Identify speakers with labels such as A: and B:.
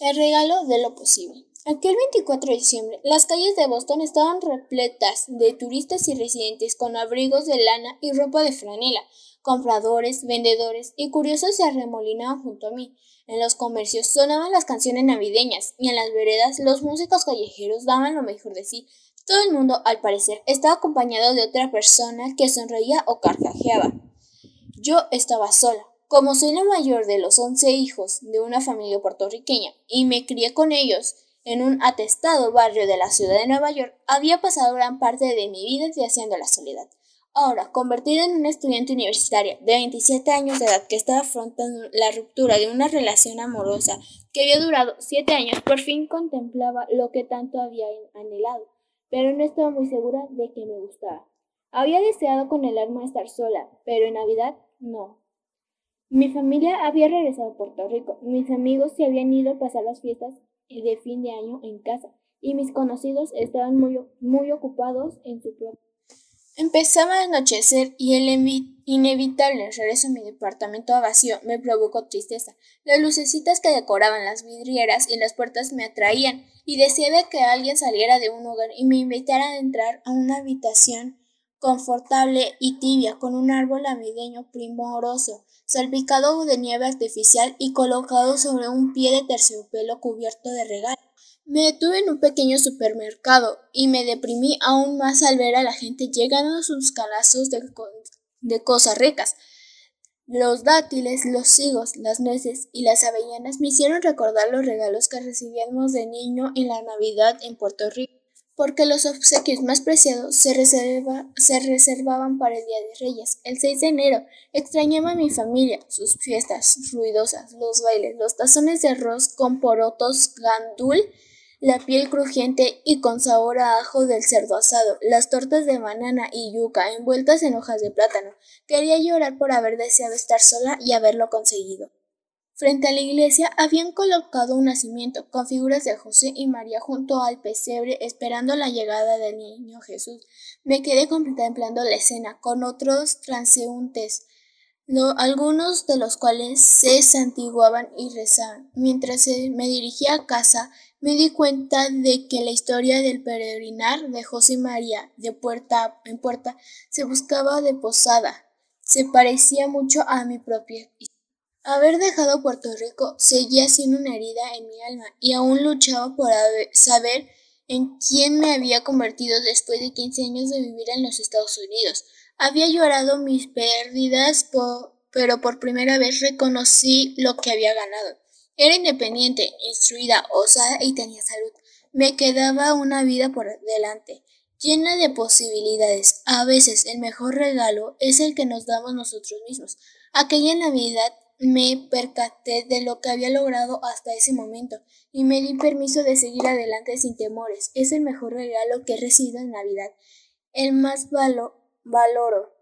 A: El regalo de lo posible. Aquel 24 de diciembre, las calles de Boston estaban repletas de turistas y residentes con abrigos de lana y ropa de franela. Compradores, vendedores y curiosos se arremolinaban junto a mí. En los comercios sonaban las canciones navideñas y en las veredas los músicos callejeros daban lo mejor de sí. Todo el mundo, al parecer, estaba acompañado de otra persona que sonreía o carcajeaba. Yo estaba sola. Como soy la mayor de los once hijos de una familia puertorriqueña y me crié con ellos, en un atestado barrio de la ciudad de Nueva York, había pasado gran parte de mi vida deseando la soledad. Ahora, convertida en una estudiante universitaria de 27 años de edad que estaba afrontando la ruptura de una relación amorosa que había durado siete años, por fin contemplaba lo que tanto había anhelado, pero no estaba muy segura de que me gustaba. Había deseado con el alma estar sola, pero en Navidad no. Mi familia había regresado a Puerto Rico, mis amigos se habían ido a pasar las fiestas de fin de año en casa y mis conocidos estaban muy, muy ocupados en su propio. Empezaba a anochecer y el inevitable regreso a mi departamento vacío me provocó tristeza. Las lucecitas que decoraban las vidrieras y las puertas me atraían y deseaba que alguien saliera de un hogar y me invitara a entrar a una habitación confortable y tibia con un árbol navideño primoroso salpicado de nieve artificial y colocado sobre un pie de terciopelo cubierto de regalos. Me detuve en un pequeño supermercado y me deprimí aún más al ver a la gente llegando a sus calazos de, de cosas ricas. Los dátiles, los higos, las nueces y las avellanas me hicieron recordar los regalos que recibíamos de niño en la Navidad en Puerto Rico porque los obsequios más preciados se, se, reservaban para el Día de Reyes, el 6 de enero. Extrañaba a mi familia, sus fiestas ruidosas, los bailes, los tazones de arroz con porotos gandul, la piel crujiente y con sabor a ajo del cerdo asado, las tortas de banana y yuca envueltas en hojas de plátano. Quería llorar por haber deseado estar sola y haberlo conseguido. Frente a la iglesia habían colocado un nacimiento con figuras de José y María junto al pesebre esperando la llegada del niño Jesús. Me quedé contemplando la escena con otros transeúntes, algunos de los cuales se santiguaban y rezaban. Mientras me dirigía a casa, me di cuenta de que la historia del peregrinar de José y María de puerta en puerta se buscaba de posada. Se parecía mucho a mi propia historia. Haber dejado Puerto Rico seguía siendo una herida en mi alma y aún luchaba por saber en quién me había convertido después de 15 años de vivir en los Estados Unidos. Había llorado mis pérdidas, pero por primera vez reconocí lo que había ganado. Era independiente, instruida, osada y tenía salud. Me quedaba una vida por delante, llena de posibilidades. A veces el mejor regalo es el que nos damos nosotros mismos. Aquella Navidad me percaté de lo que había logrado hasta ese momento y me di permiso de seguir adelante sin temores. Es el mejor regalo que he recibido en Navidad. El más valoro